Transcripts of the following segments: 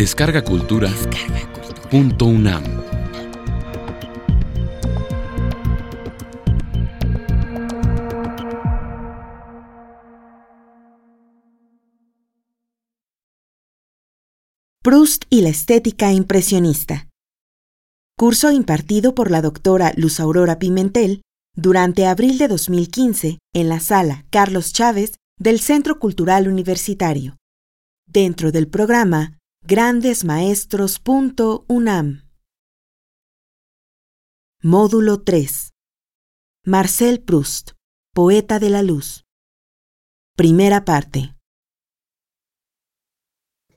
Descarga Cultura. Punto UNAM. Proust y la estética impresionista. Curso impartido por la doctora Luz Aurora Pimentel durante abril de 2015 en la sala Carlos Chávez del Centro Cultural Universitario, dentro del programa grandesmaestros.unam. Módulo 3. Marcel Proust, poeta de la luz. Primera parte.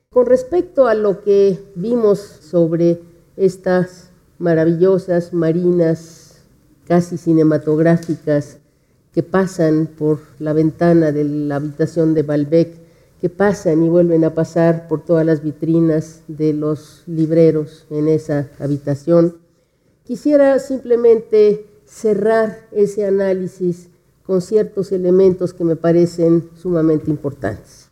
Con respecto a lo que vimos sobre estas maravillosas marinas casi cinematográficas que pasan por la ventana de la habitación de Balbec, que pasan y vuelven a pasar por todas las vitrinas de los libreros en esa habitación. Quisiera simplemente cerrar ese análisis con ciertos elementos que me parecen sumamente importantes.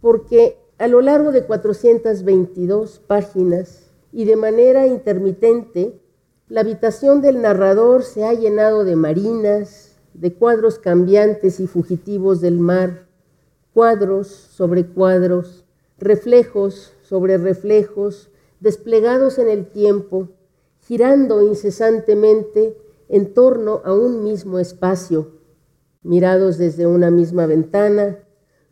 Porque a lo largo de 422 páginas y de manera intermitente, la habitación del narrador se ha llenado de marinas, de cuadros cambiantes y fugitivos del mar, cuadros sobre cuadros, reflejos sobre reflejos, desplegados en el tiempo, girando incesantemente en torno a un mismo espacio, mirados desde una misma ventana,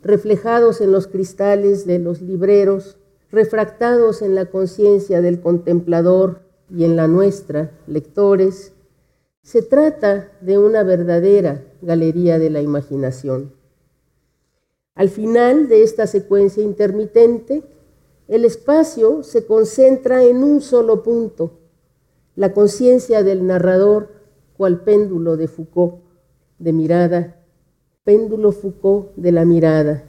reflejados en los cristales de los libreros, refractados en la conciencia del contemplador y en la nuestra, lectores, se trata de una verdadera galería de la imaginación. Al final de esta secuencia intermitente, el espacio se concentra en un solo punto, la conciencia del narrador, cual péndulo de Foucault, de mirada, péndulo Foucault de la mirada,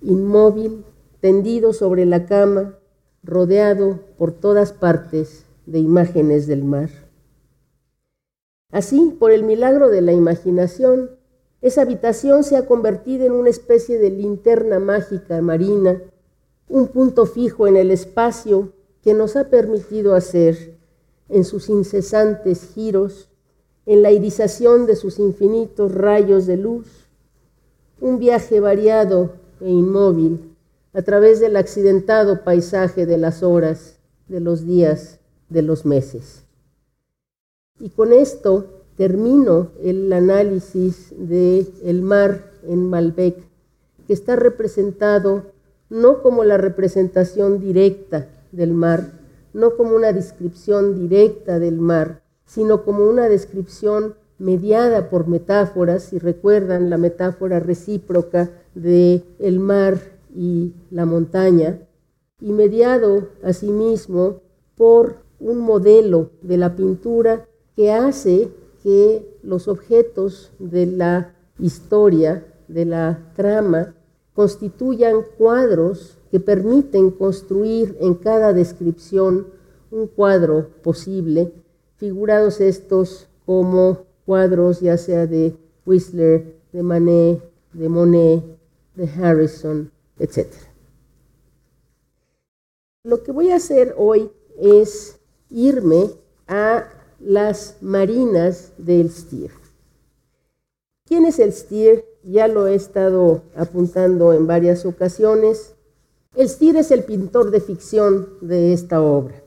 inmóvil, tendido sobre la cama, rodeado por todas partes de imágenes del mar. Así, por el milagro de la imaginación, esa habitación se ha convertido en una especie de linterna mágica marina, un punto fijo en el espacio que nos ha permitido hacer, en sus incesantes giros, en la irisación de sus infinitos rayos de luz, un viaje variado e inmóvil a través del accidentado paisaje de las horas, de los días, de los meses. Y con esto termino el análisis del el mar en Malbec, que está representado no como la representación directa del mar, no como una descripción directa del mar, sino como una descripción mediada por metáforas, si recuerdan la metáfora recíproca de el mar y la montaña, y mediado asimismo por un modelo de la pintura que hace que los objetos de la historia, de la trama, constituyan cuadros que permiten construir en cada descripción un cuadro posible, figurados estos como cuadros ya sea de Whistler, de Manet, de Monet, de Harrison, etc. Lo que voy a hacer hoy es irme a las marinas del Stier. ¿Quién es el Stier? Ya lo he estado apuntando en varias ocasiones. El Stier es el pintor de ficción de esta obra.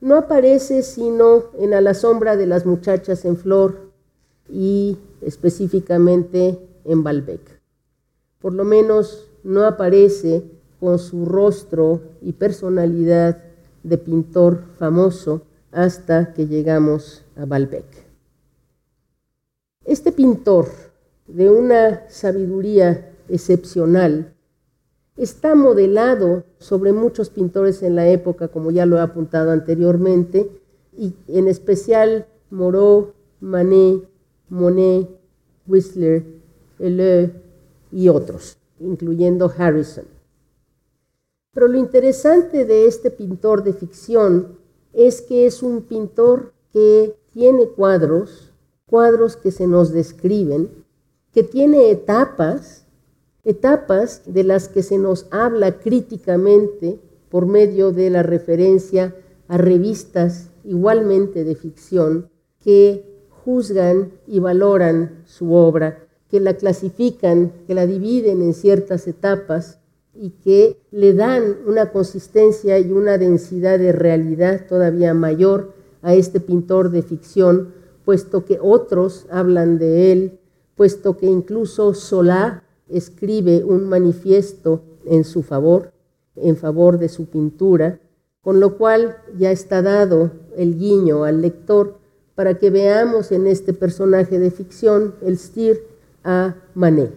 No aparece sino en A la sombra de las muchachas en flor y específicamente en Balbec. Por lo menos no aparece con su rostro y personalidad de pintor famoso hasta que llegamos a Balbec. Este pintor, de una sabiduría excepcional, está modelado sobre muchos pintores en la época, como ya lo he apuntado anteriormente, y en especial Moreau, Manet, Monet, Whistler, Helleu y otros, incluyendo Harrison. Pero lo interesante de este pintor de ficción es que es un pintor que tiene cuadros, cuadros que se nos describen, que tiene etapas, etapas de las que se nos habla críticamente por medio de la referencia a revistas igualmente de ficción que juzgan y valoran su obra, que la clasifican, que la dividen en ciertas etapas y que le dan una consistencia y una densidad de realidad todavía mayor a este pintor de ficción, puesto que otros hablan de él, puesto que incluso Solá escribe un manifiesto en su favor, en favor de su pintura, con lo cual ya está dado el guiño al lector para que veamos en este personaje de ficción el Stir a Manet.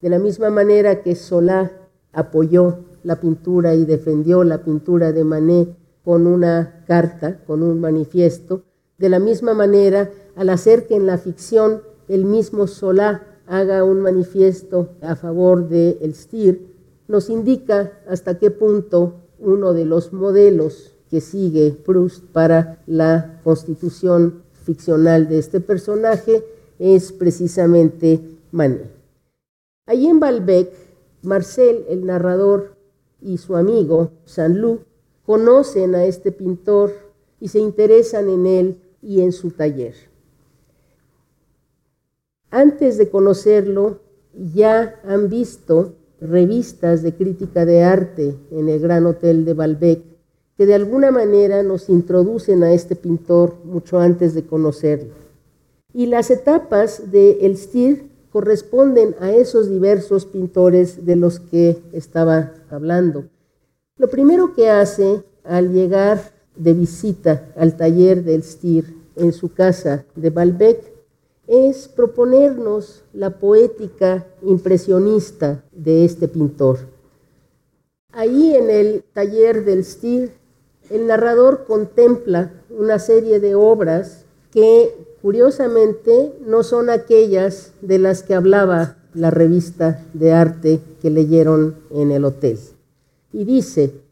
De la misma manera que Solá apoyó la pintura y defendió la pintura de Manet con una carta, con un manifiesto, de la misma manera, al hacer que en la ficción el mismo Solá haga un manifiesto a favor de el Stir, nos indica hasta qué punto uno de los modelos que sigue Proust para la constitución ficcional de este personaje es precisamente Manet. Allí en Balbec, Marcel, el narrador, y su amigo, Saint-Loup, conocen a este pintor y se interesan en él y en su taller. Antes de conocerlo, ya han visto revistas de crítica de arte en el Gran Hotel de Balbec que de alguna manera nos introducen a este pintor mucho antes de conocerlo. Y las etapas de El Stir corresponden a esos diversos pintores de los que estaba hablando. Lo primero que hace al llegar de visita al taller del Stir en su casa de Balbec es proponernos la poética impresionista de este pintor. Ahí en el taller del Stir el narrador contempla una serie de obras que curiosamente no son aquellas de las que hablaba la revista de arte que leyeron en el hotel. Y dice,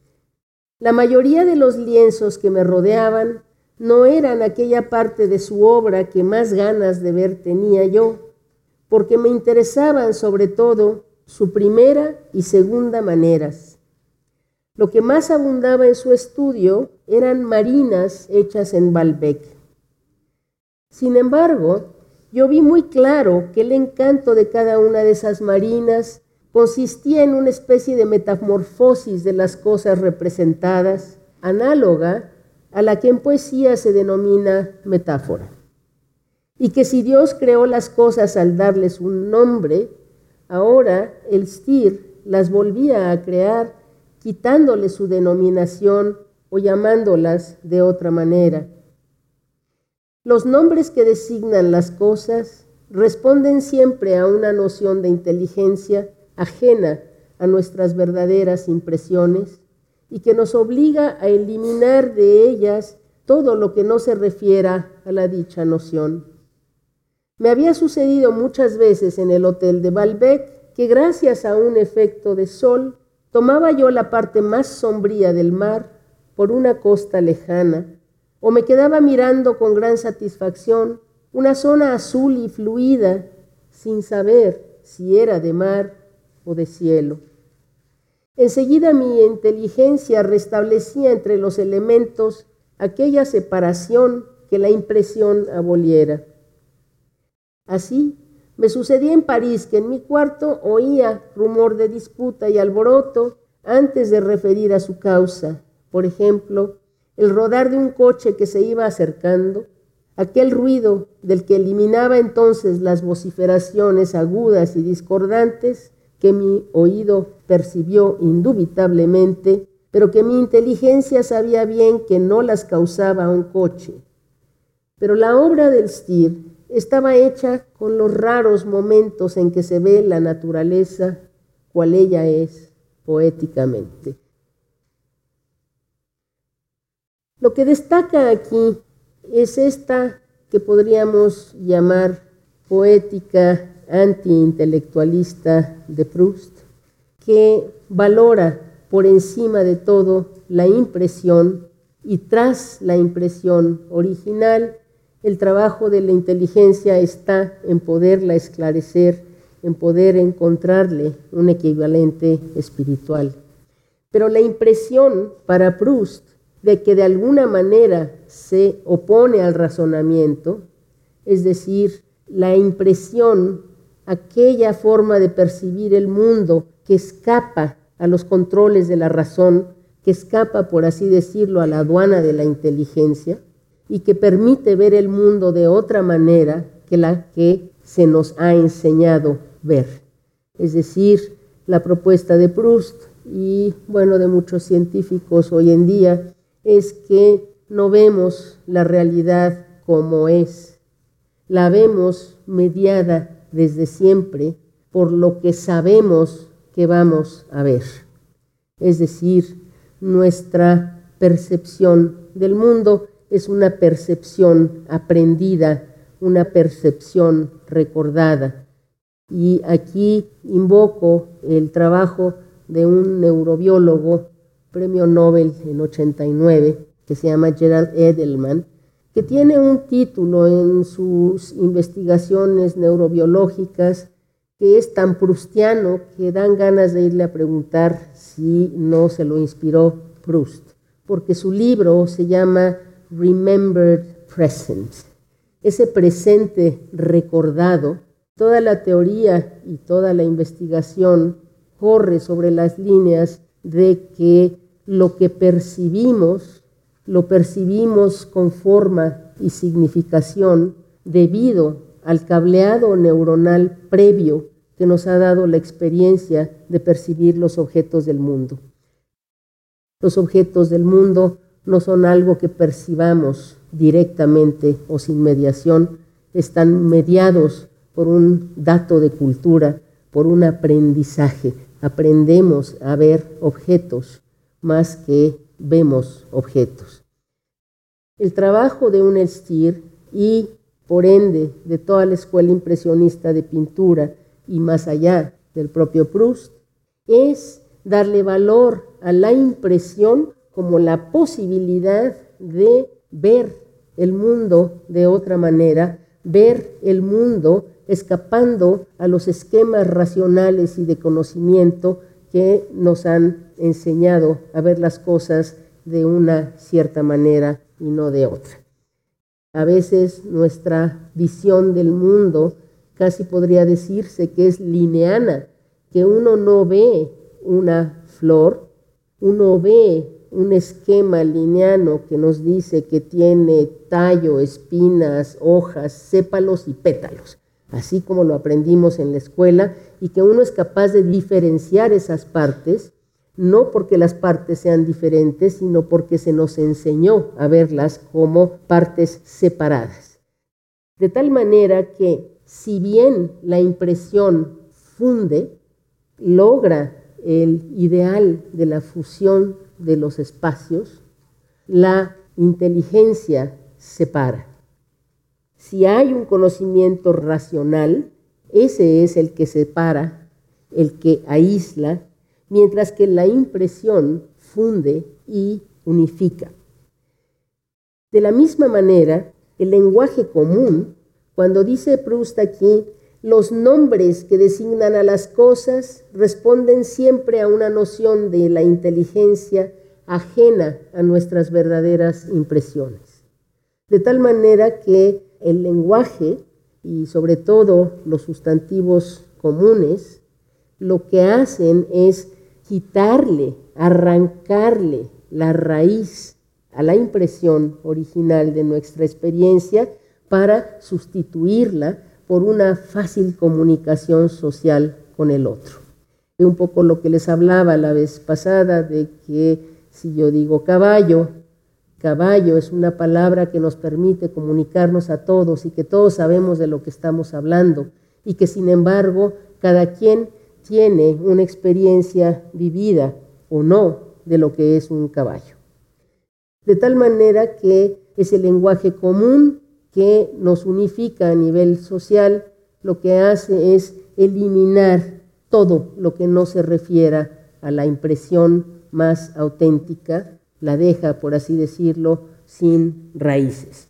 la mayoría de los lienzos que me rodeaban no eran aquella parte de su obra que más ganas de ver tenía yo, porque me interesaban sobre todo su primera y segunda maneras lo que más abundaba en su estudio eran marinas hechas en Balbec. Sin embargo, yo vi muy claro que el encanto de cada una de esas marinas consistía en una especie de metamorfosis de las cosas representadas, análoga a la que en poesía se denomina metáfora. Y que si Dios creó las cosas al darles un nombre, ahora el Stir las volvía a crear quitándole su denominación o llamándolas de otra manera. Los nombres que designan las cosas responden siempre a una noción de inteligencia ajena a nuestras verdaderas impresiones y que nos obliga a eliminar de ellas todo lo que no se refiera a la dicha noción. Me había sucedido muchas veces en el hotel de Balbec que gracias a un efecto de sol Tomaba yo la parte más sombría del mar por una costa lejana, o me quedaba mirando con gran satisfacción una zona azul y fluida, sin saber si era de mar o de cielo. Enseguida mi inteligencia restablecía entre los elementos aquella separación que la impresión aboliera. Así, me sucedía en París que en mi cuarto oía rumor de disputa y alboroto antes de referir a su causa. Por ejemplo, el rodar de un coche que se iba acercando, aquel ruido del que eliminaba entonces las vociferaciones agudas y discordantes que mi oído percibió indubitablemente, pero que mi inteligencia sabía bien que no las causaba un coche. Pero la obra del Stier estaba hecha con los raros momentos en que se ve la naturaleza cual ella es poéticamente. Lo que destaca aquí es esta que podríamos llamar poética antiintelectualista de Proust, que valora por encima de todo la impresión y tras la impresión original el trabajo de la inteligencia está en poderla esclarecer, en poder encontrarle un equivalente espiritual. Pero la impresión para Proust de que de alguna manera se opone al razonamiento, es decir, la impresión, aquella forma de percibir el mundo que escapa a los controles de la razón, que escapa, por así decirlo, a la aduana de la inteligencia y que permite ver el mundo de otra manera que la que se nos ha enseñado ver. Es decir, la propuesta de Proust y, bueno, de muchos científicos hoy en día es que no vemos la realidad como es, la vemos mediada desde siempre por lo que sabemos que vamos a ver. Es decir, nuestra percepción del mundo es una percepción aprendida, una percepción recordada. Y aquí invoco el trabajo de un neurobiólogo, premio Nobel en 89, que se llama Gerald Edelman, que tiene un título en sus investigaciones neurobiológicas que es tan prustiano que dan ganas de irle a preguntar si no se lo inspiró Proust, porque su libro se llama Remembered Present, ese presente recordado. Toda la teoría y toda la investigación corre sobre las líneas de que lo que percibimos, lo percibimos con forma y significación debido al cableado neuronal previo que nos ha dado la experiencia de percibir los objetos del mundo. Los objetos del mundo no son algo que percibamos directamente o sin mediación, están mediados por un dato de cultura, por un aprendizaje. Aprendemos a ver objetos más que vemos objetos. El trabajo de un Stier y, por ende, de toda la escuela impresionista de pintura y más allá del propio Proust, es darle valor a la impresión como la posibilidad de ver el mundo de otra manera, ver el mundo escapando a los esquemas racionales y de conocimiento que nos han enseñado a ver las cosas de una cierta manera y no de otra. A veces nuestra visión del mundo casi podría decirse que es lineana, que uno no ve una flor, uno ve un esquema lineano que nos dice que tiene tallo, espinas, hojas, sépalos y pétalos, así como lo aprendimos en la escuela, y que uno es capaz de diferenciar esas partes, no porque las partes sean diferentes, sino porque se nos enseñó a verlas como partes separadas. De tal manera que si bien la impresión funde, logra el ideal de la fusión de los espacios, la inteligencia separa. Si hay un conocimiento racional, ese es el que separa, el que aísla, mientras que la impresión funde y unifica. De la misma manera, el lenguaje común cuando dice Proust aquí, los nombres que designan a las cosas responden siempre a una noción de la inteligencia ajena a nuestras verdaderas impresiones. De tal manera que el lenguaje y sobre todo los sustantivos comunes lo que hacen es quitarle, arrancarle la raíz a la impresión original de nuestra experiencia para sustituirla por una fácil comunicación social con el otro. Es un poco lo que les hablaba la vez pasada de que si yo digo caballo, caballo es una palabra que nos permite comunicarnos a todos y que todos sabemos de lo que estamos hablando y que sin embargo cada quien tiene una experiencia vivida o no de lo que es un caballo. De tal manera que ese lenguaje común que nos unifica a nivel social, lo que hace es eliminar todo lo que no se refiera a la impresión más auténtica, la deja, por así decirlo, sin raíces.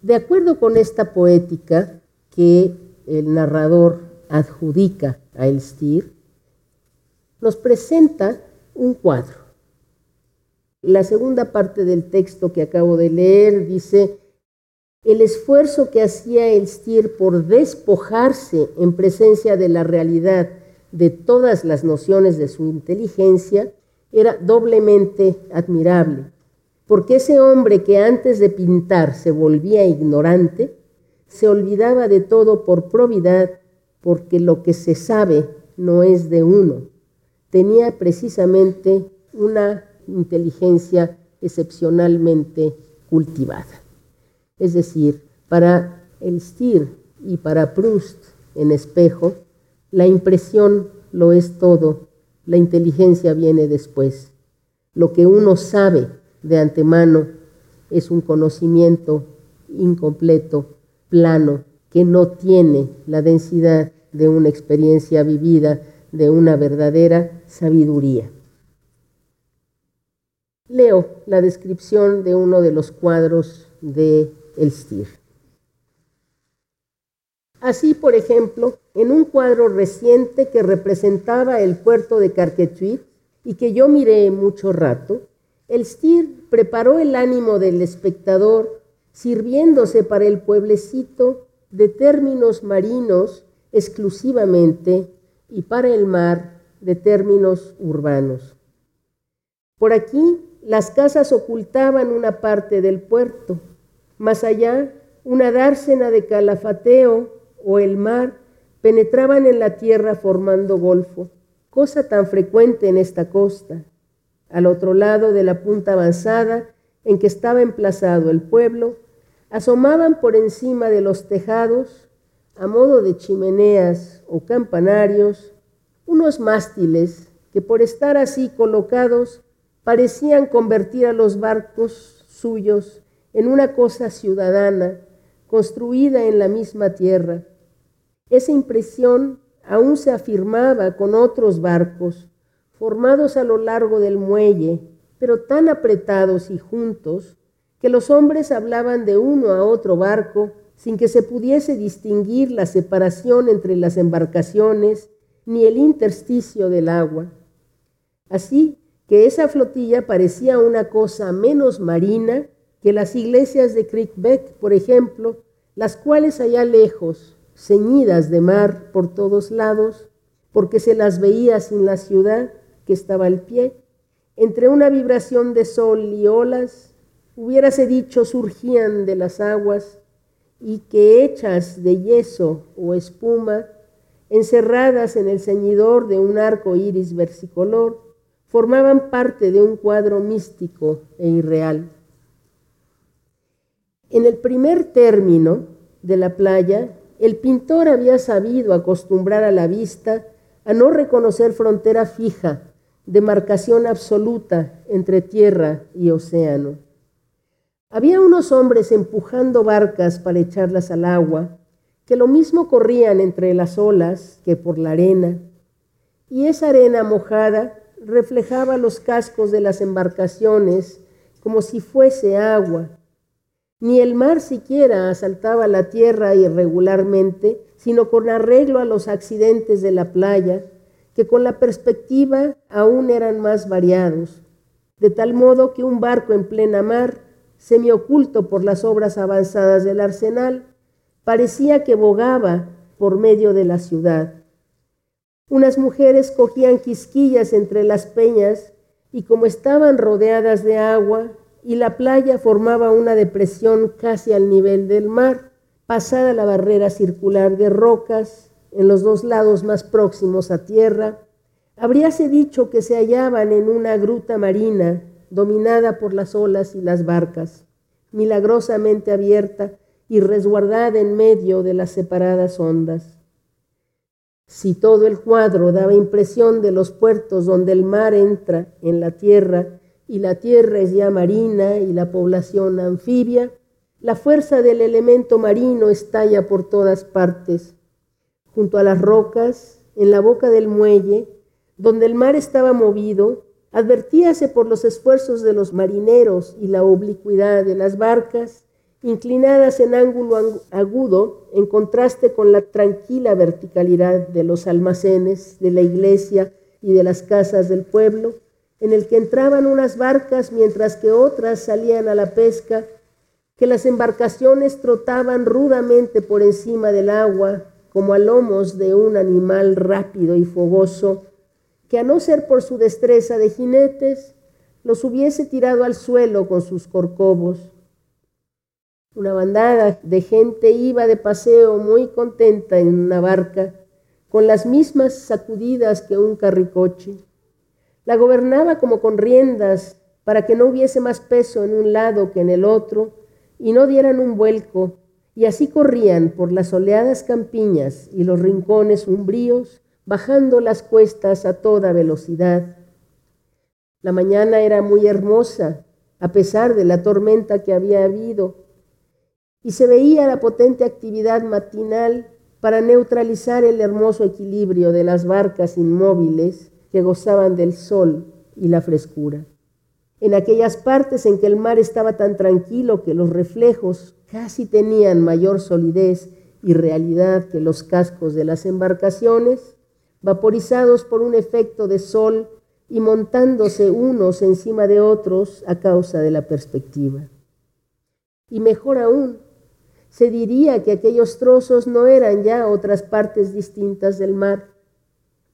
De acuerdo con esta poética que el narrador adjudica a Elstir, nos presenta un cuadro. La segunda parte del texto que acabo de leer dice, el esfuerzo que hacía el Stier por despojarse en presencia de la realidad de todas las nociones de su inteligencia era doblemente admirable, porque ese hombre que antes de pintar se volvía ignorante, se olvidaba de todo por probidad, porque lo que se sabe no es de uno. Tenía precisamente una inteligencia excepcionalmente cultivada. Es decir, para el Stier y para Proust en espejo, la impresión lo es todo, la inteligencia viene después. Lo que uno sabe de antemano es un conocimiento incompleto, plano, que no tiene la densidad de una experiencia vivida, de una verdadera sabiduría. Leo la descripción de uno de los cuadros de el Stier. Así, por ejemplo, en un cuadro reciente que representaba el puerto de Carquetuit y que yo miré mucho rato, el Stier preparó el ánimo del espectador sirviéndose para el pueblecito de términos marinos exclusivamente y para el mar de términos urbanos. Por aquí las casas ocultaban una parte del puerto, más allá, una dársena de calafateo o el mar penetraban en la tierra formando golfo, cosa tan frecuente en esta costa. Al otro lado de la punta avanzada en que estaba emplazado el pueblo, asomaban por encima de los tejados, a modo de chimeneas o campanarios, unos mástiles que por estar así colocados parecían convertir a los barcos suyos en una cosa ciudadana, construida en la misma tierra. Esa impresión aún se afirmaba con otros barcos, formados a lo largo del muelle, pero tan apretados y juntos, que los hombres hablaban de uno a otro barco sin que se pudiese distinguir la separación entre las embarcaciones ni el intersticio del agua. Así que esa flotilla parecía una cosa menos marina que las iglesias de Crickbeck, por ejemplo, las cuales allá lejos, ceñidas de mar por todos lados, porque se las veía sin la ciudad que estaba al pie, entre una vibración de sol y olas, hubiérase dicho surgían de las aguas y que hechas de yeso o espuma, encerradas en el ceñidor de un arco iris versicolor, formaban parte de un cuadro místico e irreal. En el primer término de la playa, el pintor había sabido acostumbrar a la vista a no reconocer frontera fija, demarcación absoluta entre tierra y océano. Había unos hombres empujando barcas para echarlas al agua, que lo mismo corrían entre las olas que por la arena, y esa arena mojada reflejaba los cascos de las embarcaciones como si fuese agua. Ni el mar siquiera asaltaba la tierra irregularmente, sino con arreglo a los accidentes de la playa, que con la perspectiva aún eran más variados, de tal modo que un barco en plena mar, semioculto por las obras avanzadas del arsenal, parecía que bogaba por medio de la ciudad. Unas mujeres cogían quisquillas entre las peñas y como estaban rodeadas de agua, y la playa formaba una depresión casi al nivel del mar, pasada la barrera circular de rocas en los dos lados más próximos a tierra, habríase dicho que se hallaban en una gruta marina dominada por las olas y las barcas, milagrosamente abierta y resguardada en medio de las separadas ondas. Si todo el cuadro daba impresión de los puertos donde el mar entra en la tierra y la tierra es ya marina y la población anfibia, la fuerza del elemento marino estalla por todas partes. Junto a las rocas, en la boca del muelle, donde el mar estaba movido, advertíase por los esfuerzos de los marineros y la oblicuidad de las barcas, inclinadas en ángulo agudo, en contraste con la tranquila verticalidad de los almacenes, de la iglesia y de las casas del pueblo, en el que entraban unas barcas mientras que otras salían a la pesca, que las embarcaciones trotaban rudamente por encima del agua, como a lomos de un animal rápido y fogoso, que a no ser por su destreza de jinetes, los hubiese tirado al suelo con sus corcovos. Una bandada de gente iba de paseo muy contenta en una barca, con las mismas sacudidas que un carricoche. La gobernaba como con riendas para que no hubiese más peso en un lado que en el otro y no dieran un vuelco, y así corrían por las soleadas campiñas y los rincones umbríos, bajando las cuestas a toda velocidad. La mañana era muy hermosa, a pesar de la tormenta que había habido, y se veía la potente actividad matinal para neutralizar el hermoso equilibrio de las barcas inmóviles que gozaban del sol y la frescura. En aquellas partes en que el mar estaba tan tranquilo que los reflejos casi tenían mayor solidez y realidad que los cascos de las embarcaciones, vaporizados por un efecto de sol y montándose unos encima de otros a causa de la perspectiva. Y mejor aún, se diría que aquellos trozos no eran ya otras partes distintas del mar,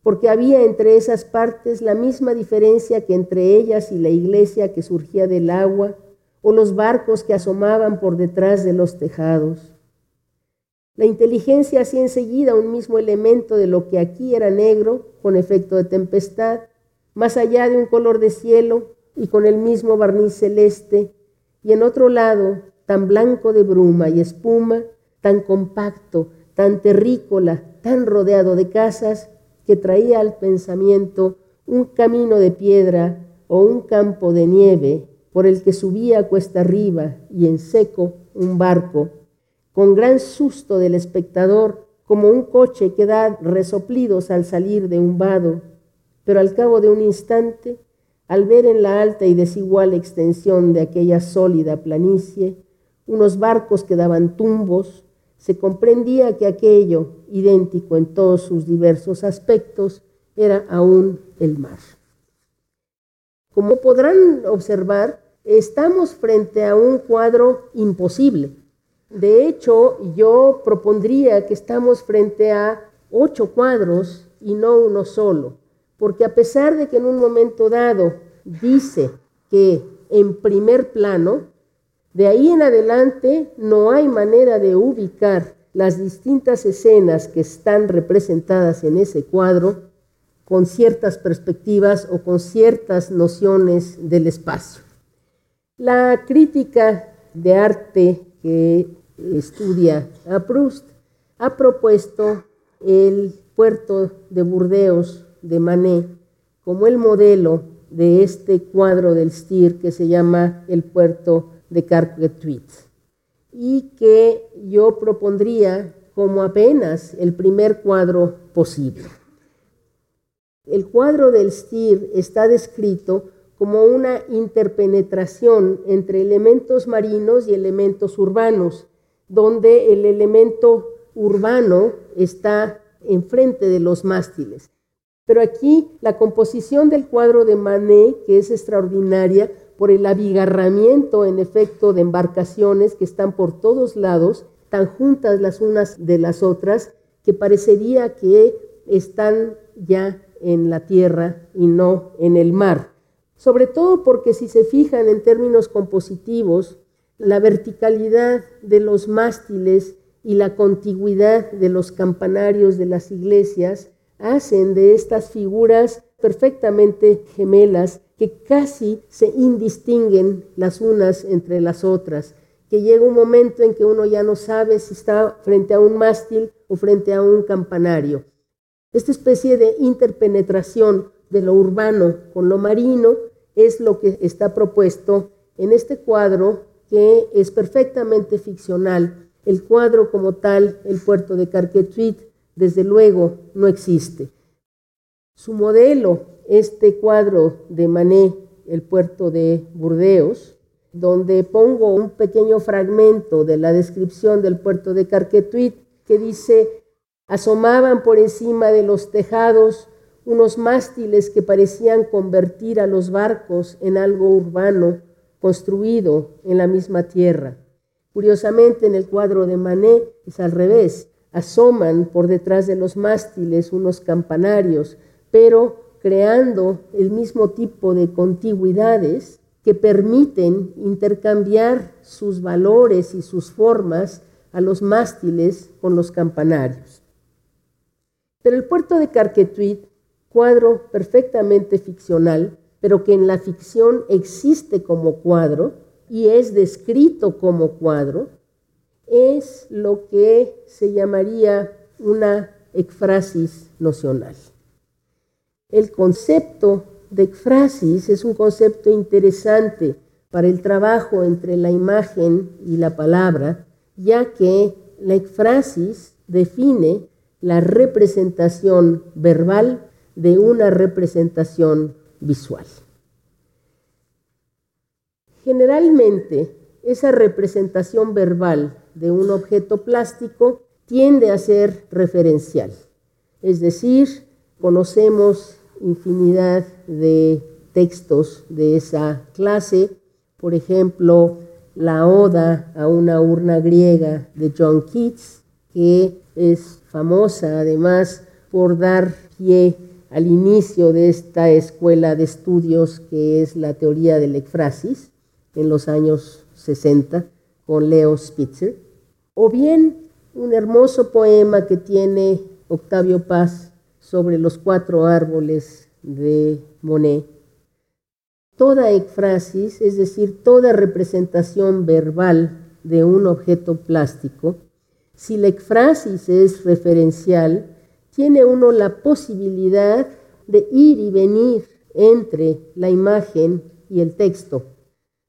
porque había entre esas partes la misma diferencia que entre ellas y la iglesia que surgía del agua o los barcos que asomaban por detrás de los tejados. La inteligencia hacía enseguida un mismo elemento de lo que aquí era negro, con efecto de tempestad, más allá de un color de cielo y con el mismo barniz celeste, y en otro lado tan blanco de bruma y espuma, tan compacto, tan terrícola, tan rodeado de casas, que traía al pensamiento un camino de piedra o un campo de nieve por el que subía cuesta arriba y en seco un barco, con gran susto del espectador, como un coche que da resoplidos al salir de un vado, pero al cabo de un instante, al ver en la alta y desigual extensión de aquella sólida planicie, unos barcos que daban tumbos, se comprendía que aquello, idéntico en todos sus diversos aspectos, era aún el mar. Como podrán observar, estamos frente a un cuadro imposible. De hecho, yo propondría que estamos frente a ocho cuadros y no uno solo, porque a pesar de que en un momento dado dice que en primer plano, de ahí en adelante no hay manera de ubicar las distintas escenas que están representadas en ese cuadro con ciertas perspectivas o con ciertas nociones del espacio. La crítica de arte que estudia a Proust ha propuesto el puerto de Burdeos de Manet como el modelo de este cuadro del Stier que se llama el puerto de Carquethuit y que yo propondría como apenas el primer cuadro posible. El cuadro del Stier está descrito como una interpenetración entre elementos marinos y elementos urbanos, donde el elemento urbano está enfrente de los mástiles. Pero aquí la composición del cuadro de Manet, que es extraordinaria, por el abigarramiento en efecto de embarcaciones que están por todos lados, tan juntas las unas de las otras, que parecería que están ya en la tierra y no en el mar. Sobre todo porque si se fijan en términos compositivos, la verticalidad de los mástiles y la contigüidad de los campanarios de las iglesias hacen de estas figuras perfectamente gemelas que casi se indistinguen las unas entre las otras, que llega un momento en que uno ya no sabe si está frente a un mástil o frente a un campanario. Esta especie de interpenetración de lo urbano con lo marino es lo que está propuesto en este cuadro que es perfectamente ficcional. El cuadro como tal, el puerto de Carquethuit, desde luego no existe. Su modelo este cuadro de Manet, el puerto de Burdeos, donde pongo un pequeño fragmento de la descripción del puerto de Carquetuit, que dice, asomaban por encima de los tejados unos mástiles que parecían convertir a los barcos en algo urbano construido en la misma tierra. Curiosamente, en el cuadro de Manet es al revés. Asoman por detrás de los mástiles unos campanarios, pero creando el mismo tipo de contigüidades que permiten intercambiar sus valores y sus formas a los mástiles con los campanarios. Pero el puerto de Carquetuit, cuadro perfectamente ficcional, pero que en la ficción existe como cuadro y es descrito como cuadro, es lo que se llamaría una ekfrasis nocional. El concepto de ekfrasis es un concepto interesante para el trabajo entre la imagen y la palabra, ya que la ekfrasis define la representación verbal de una representación visual. Generalmente, esa representación verbal de un objeto plástico tiende a ser referencial, es decir, conocemos infinidad de textos de esa clase, por ejemplo, la Oda a una urna griega de John Keats, que es famosa además por dar pie al inicio de esta escuela de estudios que es la teoría del ekfrasis en los años 60 con Leo Spitzer, o bien un hermoso poema que tiene Octavio Paz sobre los cuatro árboles de Monet. Toda ekfrasis, es decir, toda representación verbal de un objeto plástico, si la ekfrasis es referencial, tiene uno la posibilidad de ir y venir entre la imagen y el texto,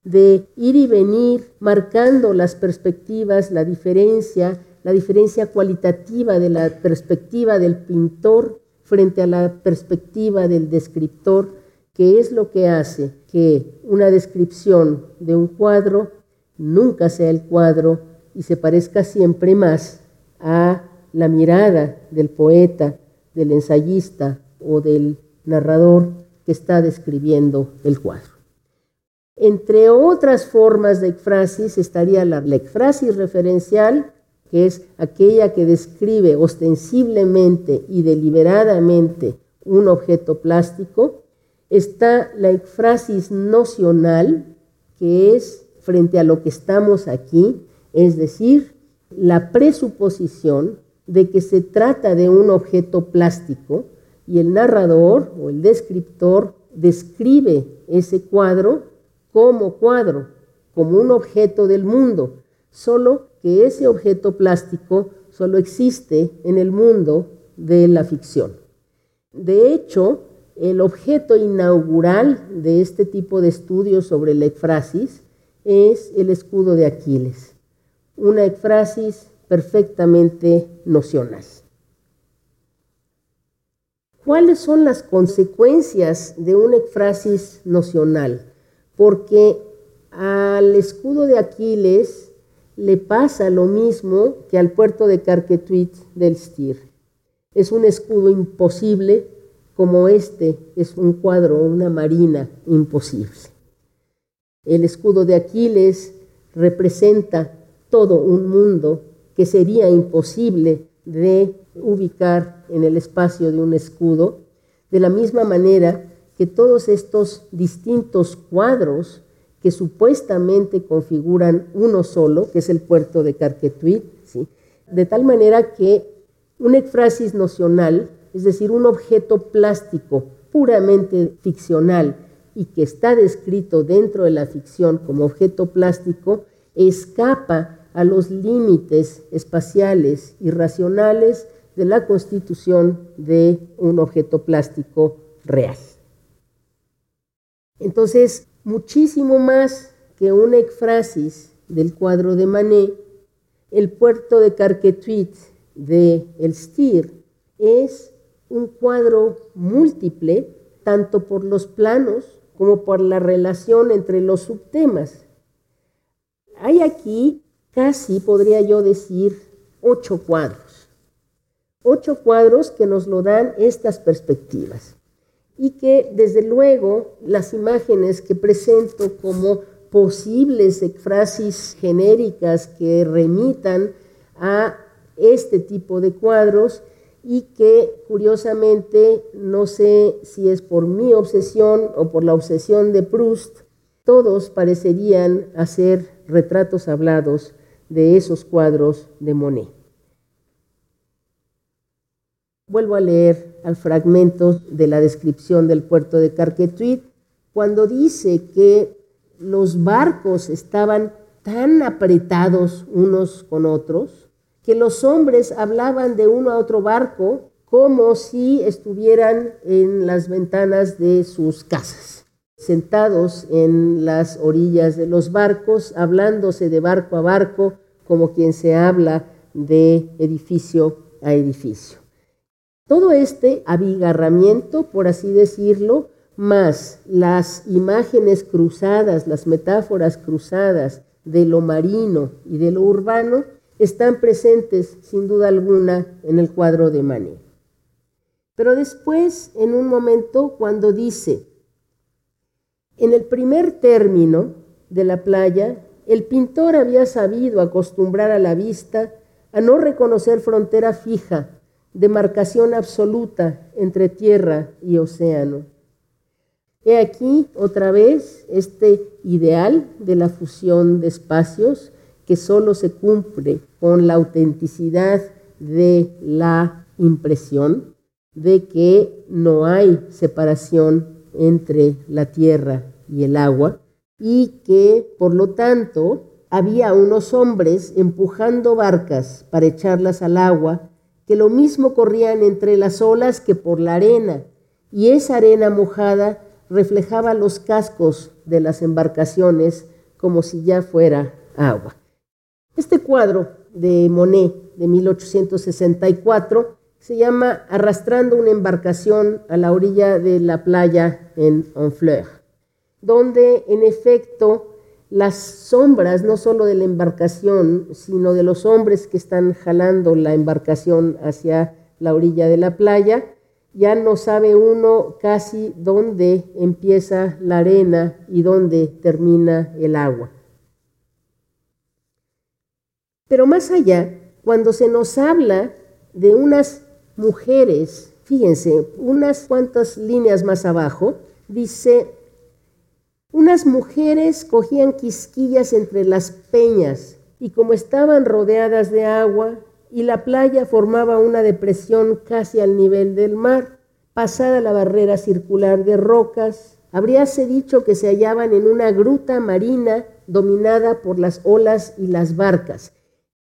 de ir y venir marcando las perspectivas, la diferencia, la diferencia cualitativa de la perspectiva del pintor frente a la perspectiva del descriptor, que es lo que hace que una descripción de un cuadro nunca sea el cuadro y se parezca siempre más a la mirada del poeta, del ensayista o del narrador que está describiendo el cuadro. Entre otras formas de ekfrasis estaría la, la referencial, que es aquella que describe ostensiblemente y deliberadamente un objeto plástico. Está la ekfrasis nocional, que es frente a lo que estamos aquí, es decir, la presuposición de que se trata de un objeto plástico y el narrador o el descriptor describe ese cuadro como cuadro, como un objeto del mundo, solo que ese objeto plástico solo existe en el mundo de la ficción. De hecho, el objeto inaugural de este tipo de estudios sobre la ekfrasis es el escudo de Aquiles, una ekfrasis perfectamente nocional. ¿Cuáles son las consecuencias de una ekfrasis nocional? Porque al escudo de Aquiles le pasa lo mismo que al puerto de Carquetuit del Stir. Es un escudo imposible como este es un cuadro, una marina imposible. El escudo de Aquiles representa todo un mundo que sería imposible de ubicar en el espacio de un escudo, de la misma manera que todos estos distintos cuadros que supuestamente configuran uno solo, que es el puerto de Carquetuit, ¿sí? de tal manera que un ekfrasis nocional, es decir, un objeto plástico puramente ficcional y que está descrito dentro de la ficción como objeto plástico, escapa a los límites espaciales y racionales de la constitución de un objeto plástico real. Entonces, muchísimo más que una ekfrasis del cuadro de Manet, el puerto de Carquetuit de El Stir es un cuadro múltiple, tanto por los planos como por la relación entre los subtemas. Hay aquí casi, podría yo decir, ocho cuadros. Ocho cuadros que nos lo dan estas perspectivas y que desde luego las imágenes que presento como posibles frases genéricas que remitan a este tipo de cuadros y que curiosamente, no sé si es por mi obsesión o por la obsesión de Proust, todos parecerían hacer retratos hablados de esos cuadros de Monet. Vuelvo a leer al fragmento de la descripción del puerto de Carquetuit, cuando dice que los barcos estaban tan apretados unos con otros que los hombres hablaban de uno a otro barco como si estuvieran en las ventanas de sus casas, sentados en las orillas de los barcos, hablándose de barco a barco, como quien se habla de edificio a edificio. Todo este abigarramiento, por así decirlo, más las imágenes cruzadas, las metáforas cruzadas de lo marino y de lo urbano, están presentes sin duda alguna en el cuadro de Manet. Pero después, en un momento, cuando dice, en el primer término de la playa, el pintor había sabido acostumbrar a la vista a no reconocer frontera fija, demarcación absoluta entre tierra y océano. He aquí otra vez este ideal de la fusión de espacios que solo se cumple con la autenticidad de la impresión de que no hay separación entre la tierra y el agua y que por lo tanto había unos hombres empujando barcas para echarlas al agua que lo mismo corrían entre las olas que por la arena y esa arena mojada reflejaba los cascos de las embarcaciones como si ya fuera agua. Este cuadro de Monet de 1864 se llama Arrastrando una embarcación a la orilla de la playa en Honfleur, donde en efecto las sombras no solo de la embarcación, sino de los hombres que están jalando la embarcación hacia la orilla de la playa, ya no sabe uno casi dónde empieza la arena y dónde termina el agua. Pero más allá, cuando se nos habla de unas mujeres, fíjense, unas cuantas líneas más abajo, dice, unas mujeres cogían quisquillas entre las peñas y como estaban rodeadas de agua, y la playa formaba una depresión casi al nivel del mar. Pasada la barrera circular de rocas, habríase dicho que se hallaban en una gruta marina dominada por las olas y las barcas.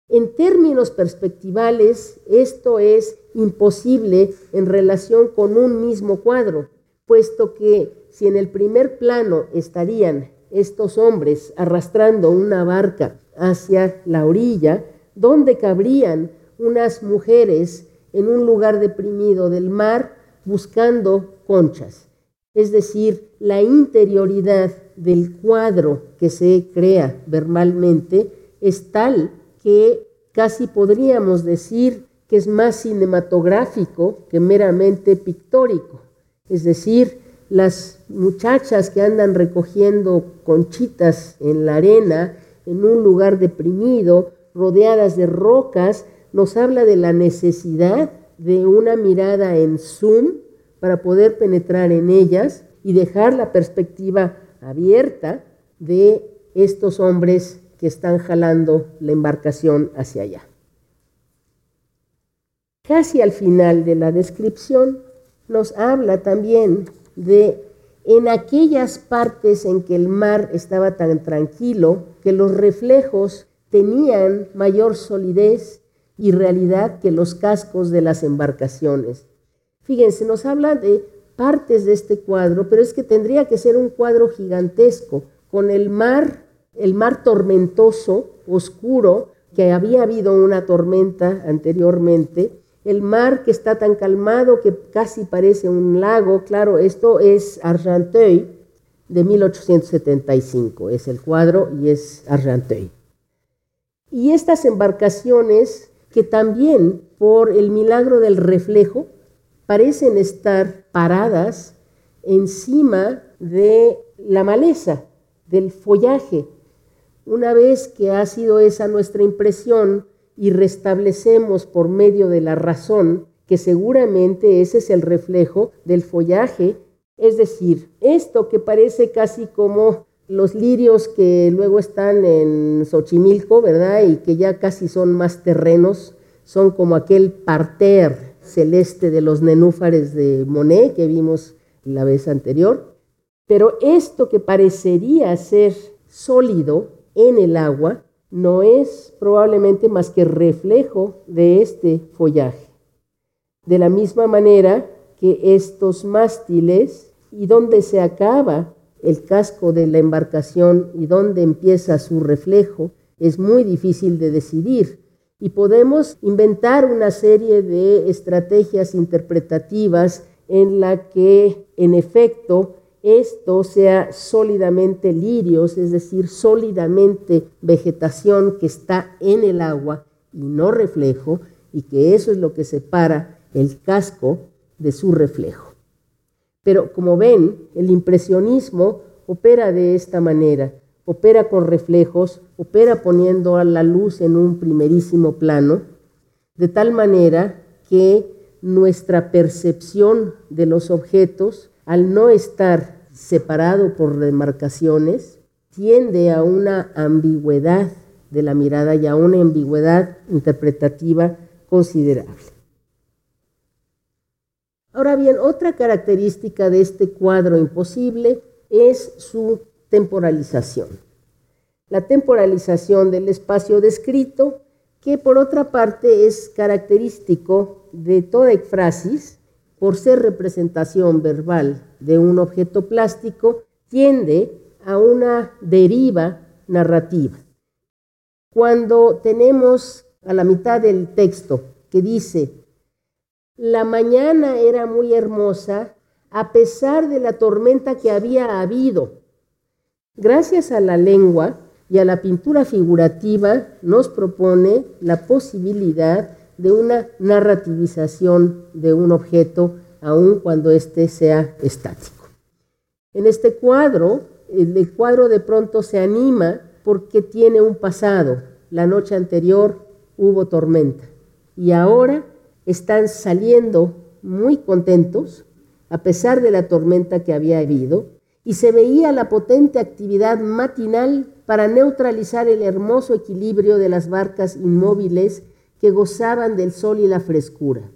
En términos perspectivales, esto es imposible en relación con un mismo cuadro, puesto que si en el primer plano estarían estos hombres arrastrando una barca hacia la orilla, ¿Dónde cabrían unas mujeres en un lugar deprimido del mar buscando conchas. Es decir, la interioridad del cuadro que se crea verbalmente es tal que casi podríamos decir que es más cinematográfico que meramente pictórico. Es decir, las muchachas que andan recogiendo conchitas en la arena, en un lugar deprimido, rodeadas de rocas, nos habla de la necesidad de una mirada en zoom para poder penetrar en ellas y dejar la perspectiva abierta de estos hombres que están jalando la embarcación hacia allá. Casi al final de la descripción nos habla también de en aquellas partes en que el mar estaba tan tranquilo que los reflejos tenían mayor solidez y realidad que los cascos de las embarcaciones. Fíjense, nos habla de partes de este cuadro, pero es que tendría que ser un cuadro gigantesco, con el mar, el mar tormentoso, oscuro, que había habido una tormenta anteriormente, el mar que está tan calmado que casi parece un lago, claro, esto es Argenteuil de 1875, es el cuadro y es Argenteuil. Y estas embarcaciones que también por el milagro del reflejo parecen estar paradas encima de la maleza, del follaje. Una vez que ha sido esa nuestra impresión y restablecemos por medio de la razón que seguramente ese es el reflejo del follaje, es decir, esto que parece casi como los lirios que luego están en Xochimilco, ¿verdad? Y que ya casi son más terrenos, son como aquel parter celeste de los nenúfares de Monet que vimos la vez anterior. Pero esto que parecería ser sólido en el agua no es probablemente más que reflejo de este follaje. De la misma manera que estos mástiles y donde se acaba el casco de la embarcación y dónde empieza su reflejo, es muy difícil de decidir. Y podemos inventar una serie de estrategias interpretativas en la que, en efecto, esto sea sólidamente lirios, es decir, sólidamente vegetación que está en el agua y no reflejo, y que eso es lo que separa el casco de su reflejo. Pero como ven, el impresionismo opera de esta manera, opera con reflejos, opera poniendo a la luz en un primerísimo plano, de tal manera que nuestra percepción de los objetos, al no estar separado por demarcaciones, tiende a una ambigüedad de la mirada y a una ambigüedad interpretativa considerable. Ahora bien, otra característica de este cuadro imposible es su temporalización. La temporalización del espacio descrito, que por otra parte es característico de toda ekfrasis, por ser representación verbal de un objeto plástico, tiende a una deriva narrativa. Cuando tenemos a la mitad del texto que dice, la mañana era muy hermosa a pesar de la tormenta que había habido. Gracias a la lengua y a la pintura figurativa nos propone la posibilidad de una narrativización de un objeto aun cuando éste sea estático. En este cuadro, el cuadro de pronto se anima porque tiene un pasado. La noche anterior hubo tormenta y ahora están saliendo muy contentos, a pesar de la tormenta que había habido, y se veía la potente actividad matinal para neutralizar el hermoso equilibrio de las barcas inmóviles que gozaban del sol y la frescura.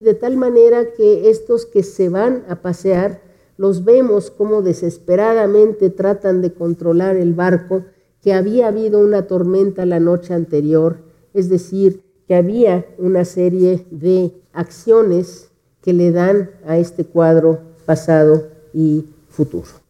De tal manera que estos que se van a pasear, los vemos como desesperadamente tratan de controlar el barco, que había habido una tormenta la noche anterior, es decir, que había una serie de acciones que le dan a este cuadro pasado y futuro.